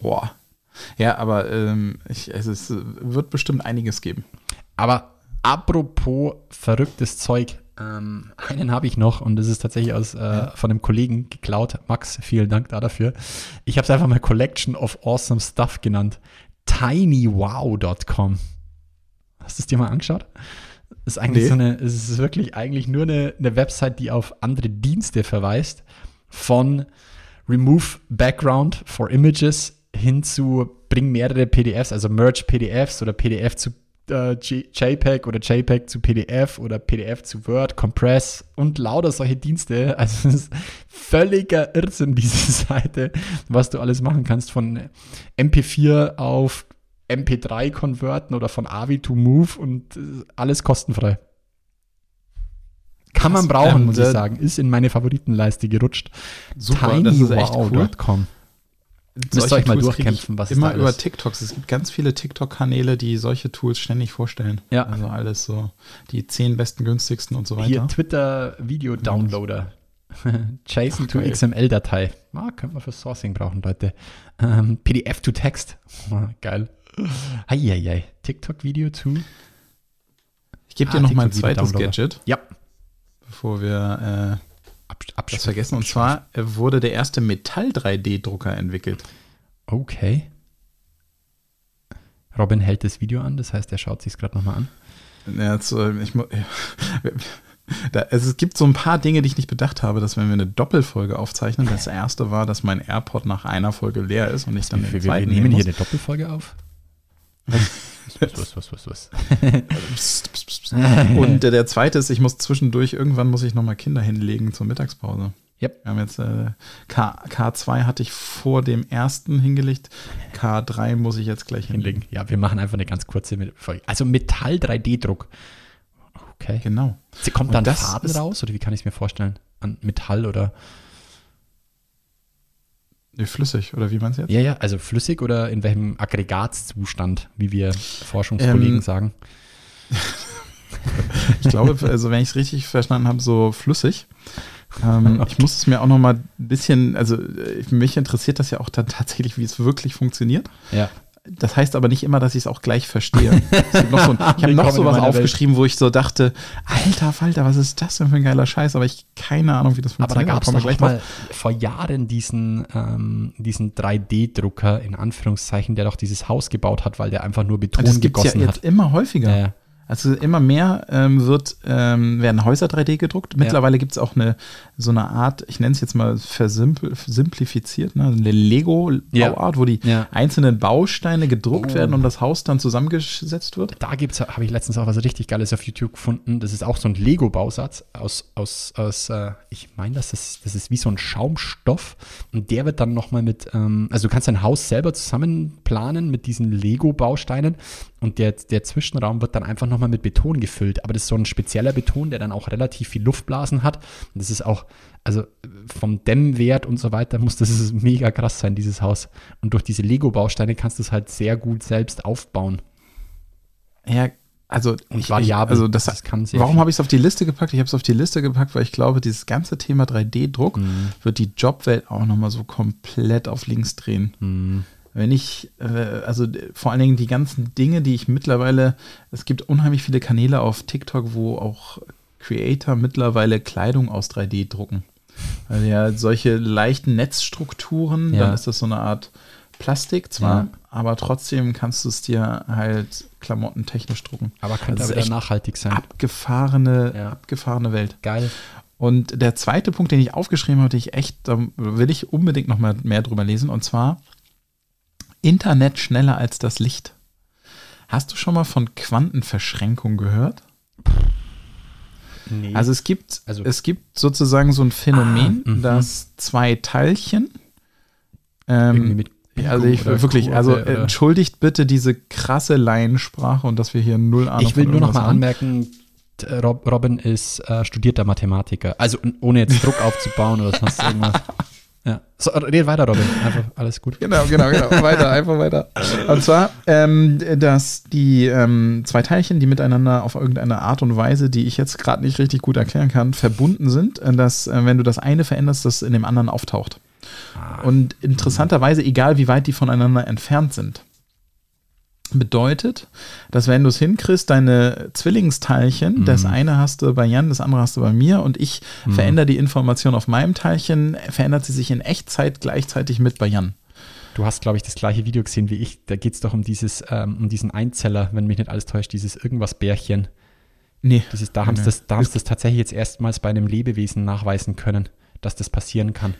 Boah. Ja, aber ähm, ich, es ist, wird bestimmt einiges geben. Aber apropos verrücktes Zeug, ähm, einen habe ich noch und das ist tatsächlich aus, äh, von einem Kollegen geklaut. Max, vielen Dank da dafür. Ich habe es einfach mal Collection of Awesome Stuff genannt. tinywow.com. Hast du es dir mal angeschaut? Das ist eigentlich Nee. so eine, es ist wirklich eigentlich nur eine, eine Website, die auf andere Dienste verweist. Von Remove Background for Images hin zu bring mehrere PDFs, also Merge PDFs oder PDF zu äh, JPEG oder JPEG zu PDF oder PDF zu Word, Compress und lauter solche Dienste. Also es ist völliger Irrsinn, diese Seite, was du alles machen kannst von MP4 auf MP3 konverten oder von AVI to Move und äh, alles kostenfrei. Kann man brauchen, Ähm, muss ich sagen. Ist in meine Favoritenleiste gerutscht. Super, das ist echt cool. tinywow.com. Müsst ihr euch mal Tools durchkämpfen, was immer da über TikToks. Es gibt ganz viele TikTok-Kanäle, die solche Tools ständig vorstellen. Ja. Also alles so die zehn besten, günstigsten und so weiter. Hier Twitter-Video-Downloader. JSON to. XML-Datei. Ah, könnte man für Sourcing brauchen, Leute. Ähm, PDF to Text. Ah, geil. Eieiei. TikTok-Video to. ich gebe Ah, dir noch mein TikTok-Video zweites. Gadget, Ja. bevor wir äh, das vergessen. Und zwar äh, wurde der erste Metall-3D-Drucker entwickelt. Okay. Robin hält das Video an, das heißt, er schaut sich gerade nochmal an. Ja, jetzt, äh, ich, mu- da, also es gibt so ein paar Dinge, die ich nicht bedacht habe, dass wenn wir eine Doppelfolge aufzeichnen, das erste war, dass mein AirPod nach einer Folge leer ist und ich dann Wir, den wir, wir zweiten nehmen hier eine Doppelfolge auf. Was, was, was, was, psst, psst, psst. Und äh, der zweite ist, ich muss zwischendurch, irgendwann muss ich nochmal Kinder hinlegen zur Mittagspause. Yep. Wir haben jetzt äh, K, K2 hatte ich vor dem ersten hingelegt. K3 muss ich jetzt gleich hinlegen. Hinlegen. Ja, wir machen einfach eine ganz kurze Folge. Also Metall 3D-Druck. Okay. Genau. Sie kommt Und dann ist- raus oder wie kann ich es mir vorstellen? An Metall oder? Flüssig, oder wie meinst du jetzt? Ja, ja, also flüssig oder in welchem Aggregatzustand, wie wir Forschungskollegen Ähm, sagen. Ich glaube, also wenn ich es richtig verstanden habe, so flüssig. Ähm, Ich muss es mir auch noch mal ein bisschen, also äh, mich interessiert das ja auch dann tatsächlich, wie es wirklich funktioniert. Ja. Das heißt aber nicht immer, dass ich es auch gleich verstehe. So ein, ich habe noch sowas meiner Welt. aufgeschrieben, wo ich so dachte, alter Falter, was ist das denn für ein geiler Scheiß? Aber ich keine Ahnung, wie das Aber da funktioniert. gab es gleich mal vor Jahren diesen, ähm, diesen 3D-Drucker, in Anführungszeichen, der doch dieses Haus gebaut hat, weil der einfach nur Beton Das gibt es ja gegossen jetzt hat. immer häufiger. Ja, ja. Also immer mehr ähm, wird, ähm, werden Häuser 3D gedruckt. Mittlerweile gibt es auch eine so eine Art, ich nenne es jetzt mal versimpl- simplifiziert, ne? eine Lego-Bauart, Ja. wo die Ja. einzelnen Bausteine gedruckt Oh. werden und das Haus dann zusammengesetzt wird. Da gibt's, habe ich letztens auch was richtig Geiles auf YouTube gefunden. Das ist auch so ein Lego-Bausatz aus, aus, aus äh, ich meine, das ist, das ist wie so ein Schaumstoff. Und der wird dann nochmal mit, ähm, also du kannst dein Haus selber zusammen planen mit diesen Lego-Bausteinen. Und der, der Zwischenraum wird dann einfach nochmal mit Beton gefüllt. Aber das ist so ein spezieller Beton, der dann auch relativ viel Luftblasen hat. Und das ist auch, also vom Dämmwert und so weiter muss das ist mega krass sein, dieses Haus. Und durch diese Lego-Bausteine kannst du es halt sehr gut selbst aufbauen. Ja, also Und variabel. also das, Das kann sehr warum habe ich es auf die Liste gepackt? Ich habe es auf die Liste gepackt, weil ich glaube, dieses ganze Thema 3D-Druck Mhm. wird die Jobwelt auch nochmal so komplett auf links drehen. Mhm. Wenn ich, äh, also vor allen Dingen die ganzen Dinge, die ich mittlerweile, es gibt unheimlich viele Kanäle auf TikTok, wo auch Creator mittlerweile Kleidung aus 3D drucken. Also ja, solche leichten Netzstrukturen, Ja. dann ist das so eine Art Plastik zwar, Ja. aber trotzdem kannst du es dir halt klamottentechnisch drucken. Aber könnte auch ist wieder echt nachhaltig sein. Abgefahrene, Ja. abgefahrene Welt. Geil. Und der zweite Punkt, den ich aufgeschrieben habe, den ich echt, da will ich unbedingt noch mal mehr drüber lesen, und zwar Internet schneller als das Licht. Hast du schon mal von Quantenverschränkung gehört? Nee. Also es gibt, Also- es gibt sozusagen so ein Phänomen, Ah, mhm. dass zwei Teilchen, ähm, mit also ich wirklich, also entschuldigt bitte diese krasse Laiensprache und dass wir hier null Ahnung ich will nur noch mal anmerken, Robin ist äh, studierter Mathematiker. Also ohne jetzt Druck aufzubauen oder sonst irgendwas. Ja. So, red weiter, Robin. Einfach alles gut. Genau, genau, genau. Weiter, einfach weiter. Und zwar, ähm, dass die ähm, zwei Teilchen, die miteinander auf irgendeine Art und Weise, die ich jetzt gerade nicht richtig gut erklären kann, verbunden sind, äh, dass, äh, wenn du das eine veränderst, das in dem anderen auftaucht. Und interessanterweise, egal wie weit die voneinander entfernt sind, bedeutet, dass wenn du es hinkriegst, deine Zwillingsteilchen, das eine hast du bei Jan, das andere hast du bei mir und ich verändere die Information auf meinem Teilchen, verändert sie sich in Echtzeit gleichzeitig mit bei Jan. Du hast, glaube ich, das gleiche Video gesehen wie ich. Da geht es doch um dieses, ähm, um diesen Einzeller, wenn mich nicht alles täuscht, dieses irgendwas Bärchen. Nee. Dieses, da haben sie das, da das tatsächlich jetzt erstmals bei einem Lebewesen nachweisen können, dass das passieren kann.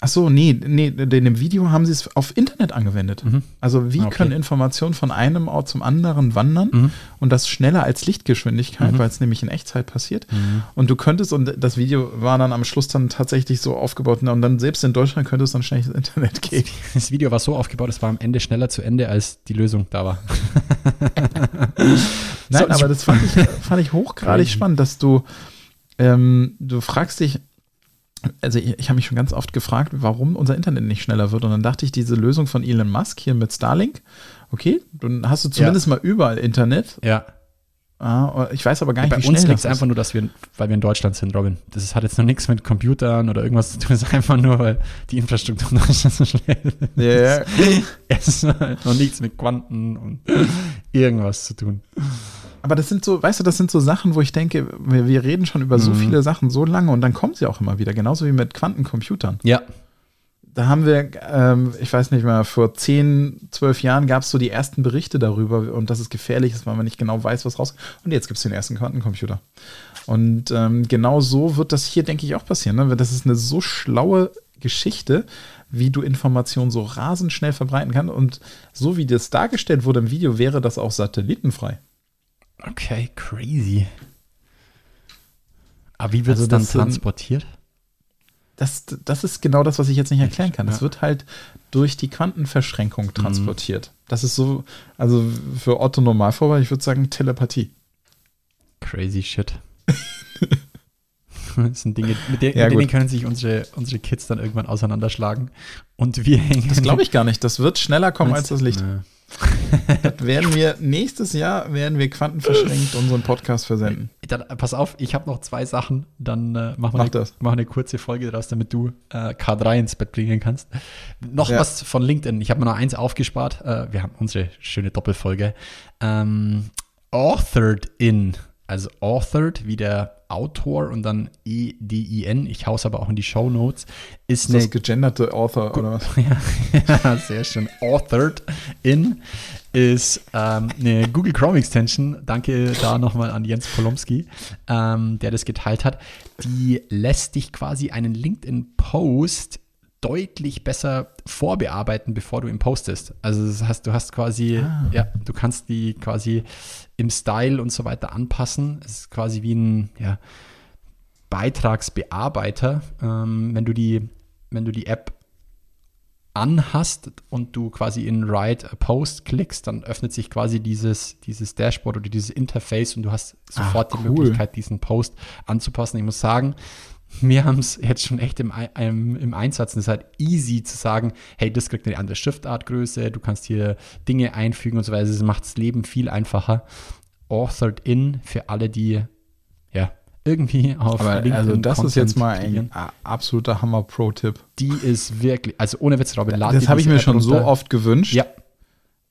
Ach so, nee, nee, in dem Video haben sie es auf Internet angewendet. Mhm. Also wie Okay. können Informationen von einem Ort zum anderen wandern Mhm. und das schneller als Lichtgeschwindigkeit, Mhm. weil es nämlich in Echtzeit passiert. Und du könntest, und das Video war dann am Schluss dann tatsächlich so aufgebaut, und dann selbst in Deutschland könnte es dann schnell ins Internet gehen. Das Video war so aufgebaut, es war am Ende schneller zu Ende, als die Lösung da war. Nein, So, aber das fand ich, fand ich hochgradig spannend, dass du, ähm, du fragst dich, also ich, ich habe mich schon ganz oft gefragt, warum unser Internet nicht schneller wird. Und dann dachte ich, diese Lösung von Elon Musk hier mit Starlink, okay, dann hast du zumindest mal überall Internet. Ja. Ah, ich weiß aber gar nicht, Bei wie uns liegt es einfach nur, dass wir, weil wir in Deutschland sind, Robin. Das ist- hat jetzt noch nichts mit Computern oder irgendwas zu tun. Es ist einfach nur, weil die Infrastruktur in Deutschland so schnell ist. Ja, ja. Es hat noch nichts mit Quanten und irgendwas zu tun. Aber das sind so, weißt du, das sind so Sachen, wo ich denke, wir, wir reden schon über so Mhm. viele Sachen so lange und dann kommen sie auch immer wieder, genauso wie mit Quantencomputern. Ja. Da haben wir, ähm, ich weiß nicht mal, vor 10, 12 Jahren gab es so die ersten Berichte darüber und dass es gefährlich ist, weil man nicht genau weiß, was raus. Und jetzt gibt es den ersten Quantencomputer. Und ähm, genau so wird das hier, denke ich, auch passieren. Ne? Das ist eine so schlaue Geschichte, wie du Informationen so rasend schnell verbreiten kannst. Und so wie das dargestellt wurde im Video, wäre das auch satellitenfrei. Okay, crazy. Aber wie wird Also es dann transportiert? Das, das ist genau das, was ich jetzt nicht erklären kann. Es Ja. wird halt durch die Quantenverschränkung transportiert. Das ist so, also für Otto Normalverbraucher, ich würde sagen Telepathie. Crazy shit. Das sind Dinge, mit, der, Ja, mit denen gut. können sich unsere, unsere Kids dann irgendwann auseinanderschlagen. Und wir hängen. Das glaube ich gar nicht. Das wird schneller kommen als das Licht. Nö. Werden wir nächstes Jahr werden wir quantenverschränkt unseren Podcast versenden. Dann, äh, pass auf, ich habe noch zwei Sachen. Dann äh, machen, wir Mach eine, wir eine kurze Folge daraus, damit du äh, K3 ins Bett bringen kannst. Noch Ja. was von LinkedIn. Ich habe mir noch eins aufgespart. Äh, wir haben unsere schöne Doppelfolge. Ähm, Authored in. Also authored, wie der Autor und dann E-D-I-N, ich hau's aber auch in die Show Notes, ist, Ist eine das gegenderte Author oder was? ja, sehr schön. Authored in ist ähm, eine Google Chrome Extension. Danke da nochmal an Jens Polomski, ähm, der das geteilt hat. Die lässt dich quasi einen LinkedIn-Post deutlich besser vorbearbeiten, bevor du ihn postest. Also das heißt, du hast quasi, ja, du kannst die quasi im Style und so weiter anpassen. Es ist quasi wie ein ja, Beitragsbearbeiter. Ähm, wenn du die, wenn du die App anhast und du quasi in Write a Post klickst, dann öffnet sich quasi dieses, dieses Dashboard oder dieses Interface und du hast sofort Ach, die cool. Möglichkeit, diesen Post anzupassen. Ich muss sagen, wir haben es jetzt schon echt im, im, im Einsatz und es ist halt easy zu sagen, hey, das kriegt eine andere Schriftartgröße, du kannst hier Dinge einfügen und so weiter. Es macht das Leben viel einfacher. Authored in für alle, die ja irgendwie auf Aber LinkedIn also das ist jetzt Content mal ein absoluter Hammer-Pro-Tipp. Die ist wirklich, also ohne Witz, Robin, lad Das habe ich mir schon so runter. oft gewünscht. Ja.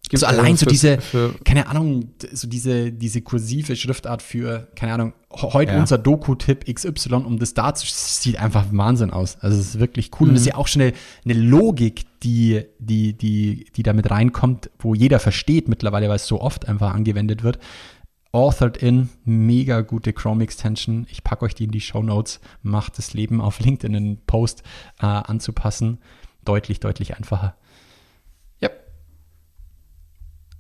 Gibt Also allein so diese, keine Ahnung, so diese, diese kursive Schriftart für, keine Ahnung, heute Ja. unser Doku-Tipp XY, um das da zu, sieht einfach Wahnsinn aus. Also es ist wirklich cool. Und Mhm. es ist ja auch schon eine, eine Logik, die, die, die, die damit reinkommt, wo jeder versteht mittlerweile, weil es so oft einfach angewendet wird. Authored in, mega gute Chrome-Extension. Ich packe euch die in die Show Notes. Macht das Leben auf LinkedIn einen Post äh, anzupassen. Deutlich, deutlich einfacher. Ja.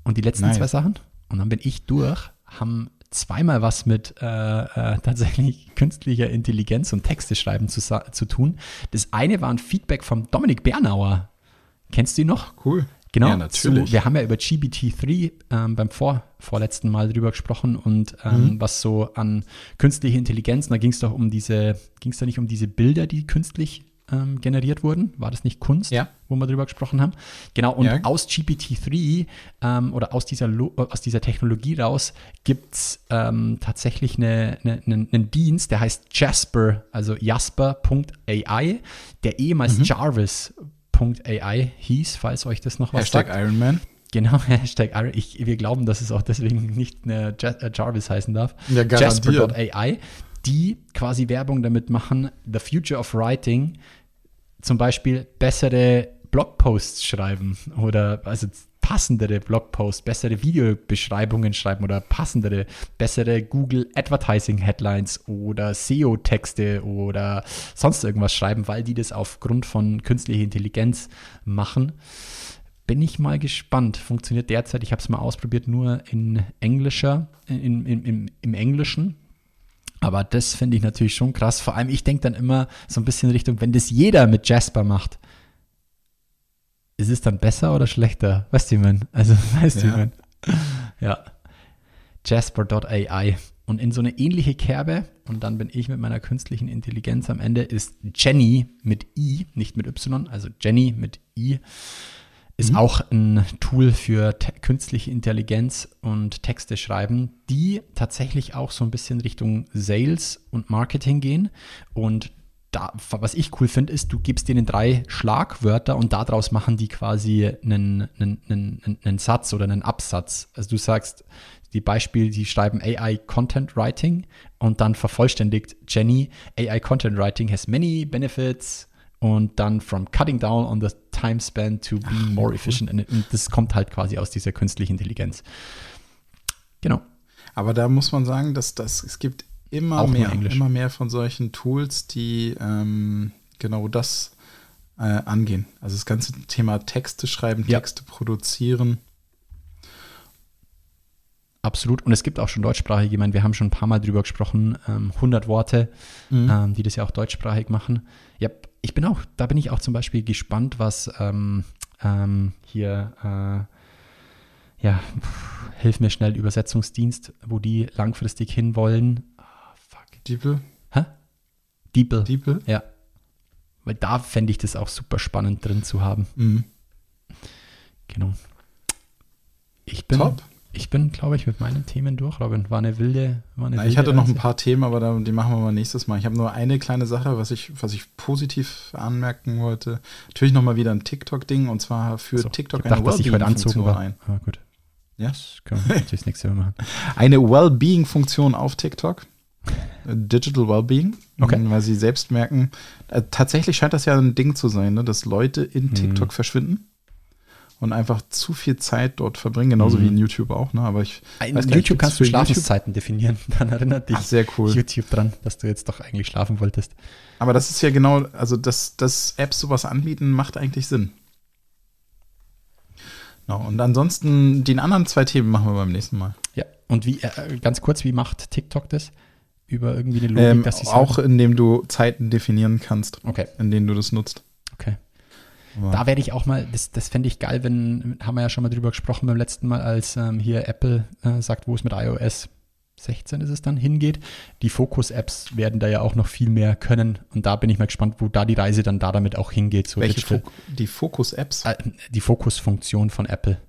Und die letzten Nice. zwei Sachen, und dann bin ich durch, haben zweimal was mit äh, äh, tatsächlich künstlicher Intelligenz und Texte schreiben zu, zu tun. Das eine war ein Feedback vom Dominik Bernauer. Kennst du ihn noch? Cool. Genau, Ja, natürlich. So, wir haben ja über GBT3 ähm, beim vor, vorletzten Mal drüber gesprochen und ähm, Mhm. was so an künstliche Intelligenz, da ging es doch um diese, ging es da nicht um diese Bilder, die künstlich ähm, generiert wurden? War das nicht Kunst, Ja. wo wir drüber gesprochen haben? Genau, und Ja. aus GPT-3 ähm, oder aus dieser, Lo äh, aus dieser Technologie raus gibt es ähm, tatsächlich eine, eine, einen, einen Dienst, der heißt Jasper, also jasper.ai, der ehemals Mhm. Jarvis.ai hieß, falls euch das noch was Hashtag sagt. Ironman. Genau, Hashtag Iron. Ich, wir glauben, dass es auch deswegen nicht eine äh, Jarvis heißen darf. Ja. Jasper.ai, die quasi Werbung damit machen, The Future of Writing, zum Beispiel bessere Blogposts schreiben oder also passendere Blogposts, bessere Videobeschreibungen schreiben oder passendere, bessere Google Advertising Headlines oder SEO-Texte oder sonst irgendwas schreiben, weil die das aufgrund von künstlicher Intelligenz machen. Bin ich mal gespannt. Funktioniert derzeit, ich habe es mal ausprobiert, nur in englischer, in, in, im, im Englischen. Aber das finde ich natürlich schon krass. Vor allem, ich denke dann immer so ein bisschen Richtung, wenn das jeder mit Jasper macht, ist es dann besser oder schlechter? Weißt du, wie man? Also, weißt du, wie Ja. man? Ja. Jasper.ai. Und in so eine ähnliche Kerbe, und dann bin ich mit meiner künstlichen Intelligenz am Ende, ist Jenny mit I, nicht mit Y, also Jenny mit I, ist auch ein Tool für künstliche Intelligenz und Texte schreiben, die tatsächlich auch so ein bisschen Richtung Sales und Marketing gehen. Und da, was ich cool finde, ist, du gibst denen drei Schlagwörter und daraus machen die quasi einen, einen, einen, einen Satz oder einen Absatz. Also du sagst, die Beispiele, die schreiben AI Content Writing und dann vervollständigt Jenny, AI Content Writing has many benefits und dann from cutting down on the time span to be more efficient. Und das kommt halt quasi aus dieser künstlichen Intelligenz. Genau. Aber da muss man sagen, dass das, es gibt immer Auch mehr, immer mehr von solchen Tools, die ähm, genau das äh, angehen. Also das ganze Thema Texte schreiben, Ja. Texte produzieren. Absolut. Und es gibt auch schon deutschsprachige, ich meine, wir haben schon ein paar Mal drüber gesprochen, ähm, 100 Worte, ähm, die das ja auch deutschsprachig machen. Ja, ich bin auch, da bin ich auch zum Beispiel gespannt, was ähm, ähm, hier, äh, ja, pff, hilf mir schnell, Übersetzungsdienst, wo die langfristig hinwollen. Ah, fuck. Diepel? Hä? Diepel. Diepel? Ja. Weil da fände ich das auch super spannend drin zu haben. Mhm. Genau. Ich bin, Top. Ich bin, glaube ich, mit meinen Themen durch, Robin. War eine wilde, war eine Na, ich wilde hatte noch ein paar Themen, aber da, die machen wir mal nächstes Mal. Ich habe nur eine kleine Sache, was ich, was ich positiv anmerken wollte. Natürlich nochmal wieder ein TikTok-Ding und zwar für So, TikTok ich ich anzogen Wellbeing-Funktion ein. Aber gut. Ja. Das können wir natürlich das nächste Mal machen. Eine Wellbeing-Funktion auf TikTok. Digital Wellbeing. Okay. Weil sie selbst merken, äh, tatsächlich scheint das ja ein Ding zu sein, ne, dass Leute in TikTok verschwinden und einfach zu viel Zeit dort verbringen, genauso wie in YouTube auch. Ne? Aber ich In weiß YouTube kannst du Schlafenszeiten definieren. Dann erinnert dich Ach, sehr cool. YouTube dran, dass du jetzt doch eigentlich schlafen wolltest. Aber das ist ja genau, also dass, dass Apps sowas anbieten, macht eigentlich Sinn. Genau, und ansonsten, die anderen zwei Themen machen wir beim nächsten Mal. Ja. Und wie, äh, ganz kurz, wie macht TikTok das? Über irgendwie eine Logik, Ähm, dass sie auch indem du Zeiten definieren kannst, Okay, in denen du das nutzt. Aber- Da werde ich auch mal, das, das fände ich geil, wenn, haben wir ja schon mal drüber gesprochen beim letzten Mal, als ähm, hier Apple äh, sagt, wo es mit iOS 16 ist es dann hingeht. Die Fokus-Apps werden da ja auch noch viel mehr können. Und da bin ich mal gespannt, wo da die Reise dann da damit auch hingeht. So Welche Fok die Fokus-Apps? äh, die Fokus-Funktion von Apple.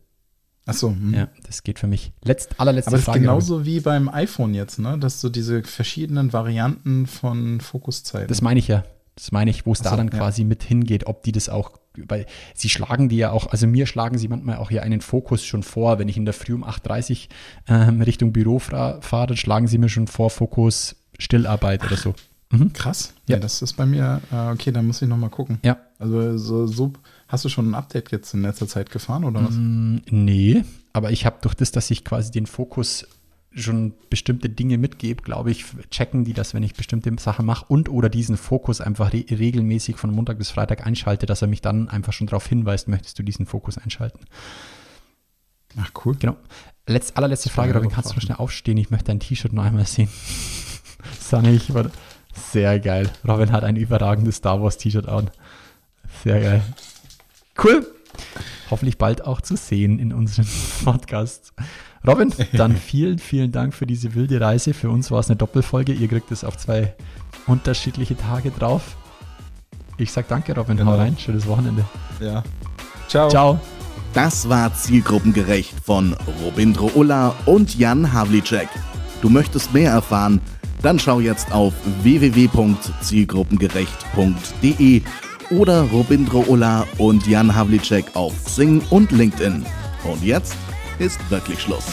Achso, hm. Ja, das geht für mich. Letzt, allerletzte aber das ist Frage. genauso wie beim iPhone jetzt, ne? Dass du diese verschiedenen Varianten von Fokuszeiten. Das meine ich ja. Das meine ich, wo es Ach da so, dann ja. quasi mit hingeht, ob die das auch, weil sie schlagen die ja auch, also mir schlagen sie manchmal auch hier einen Fokus schon vor, wenn ich in der Früh um 8.30 Uhr ähm, Richtung Büro fahre, dann schlagen sie mir schon vor Fokus Stillarbeit oder so. Mhm. Krass. Ja. Ja. das ist bei mir, äh, okay, da muss ich nochmal gucken. Ja. Also so, so, hast du schon ein Update jetzt in letzter Zeit gefahren oder was? Mm, Nee, aber ich habe durch das, dass ich quasi den Fokus schon bestimmte Dinge mitgebe, glaube ich, checken die das, wenn ich bestimmte Sachen mache und oder diesen Fokus einfach re regelmäßig von Montag bis Freitag einschalte, dass er mich dann einfach schon darauf hinweist, möchtest du diesen Fokus einschalten. Ach, cool. Genau. Letz, allerletzte Frage, Robin, kannst du noch schnell aufstehen? Ich möchte dein T-Shirt noch einmal sehen. Sag ich, warte. Sehr geil. Robin hat ein überragendes Star Wars T-Shirt an. Sehr geil. Cool. Hoffentlich bald auch zu sehen in unserem Podcast. Robin, dann vielen, vielen Dank für diese wilde Reise. Für uns war es eine Doppelfolge. Ihr kriegt es auf zwei unterschiedliche Tage drauf. Ich sag danke, Robin. Hau Genau. rein. Schönes Wochenende. Ja. Ciao. Ciao. Das war Zielgruppengerecht von Robindro Ulla und Jan Havlicek. Du möchtest mehr erfahren? Dann schau jetzt auf www.zielgruppengerecht.de oder Robindro Ulla und Jan Havlicek auf Xing und LinkedIn. Und jetzt ist wirklich Schluss.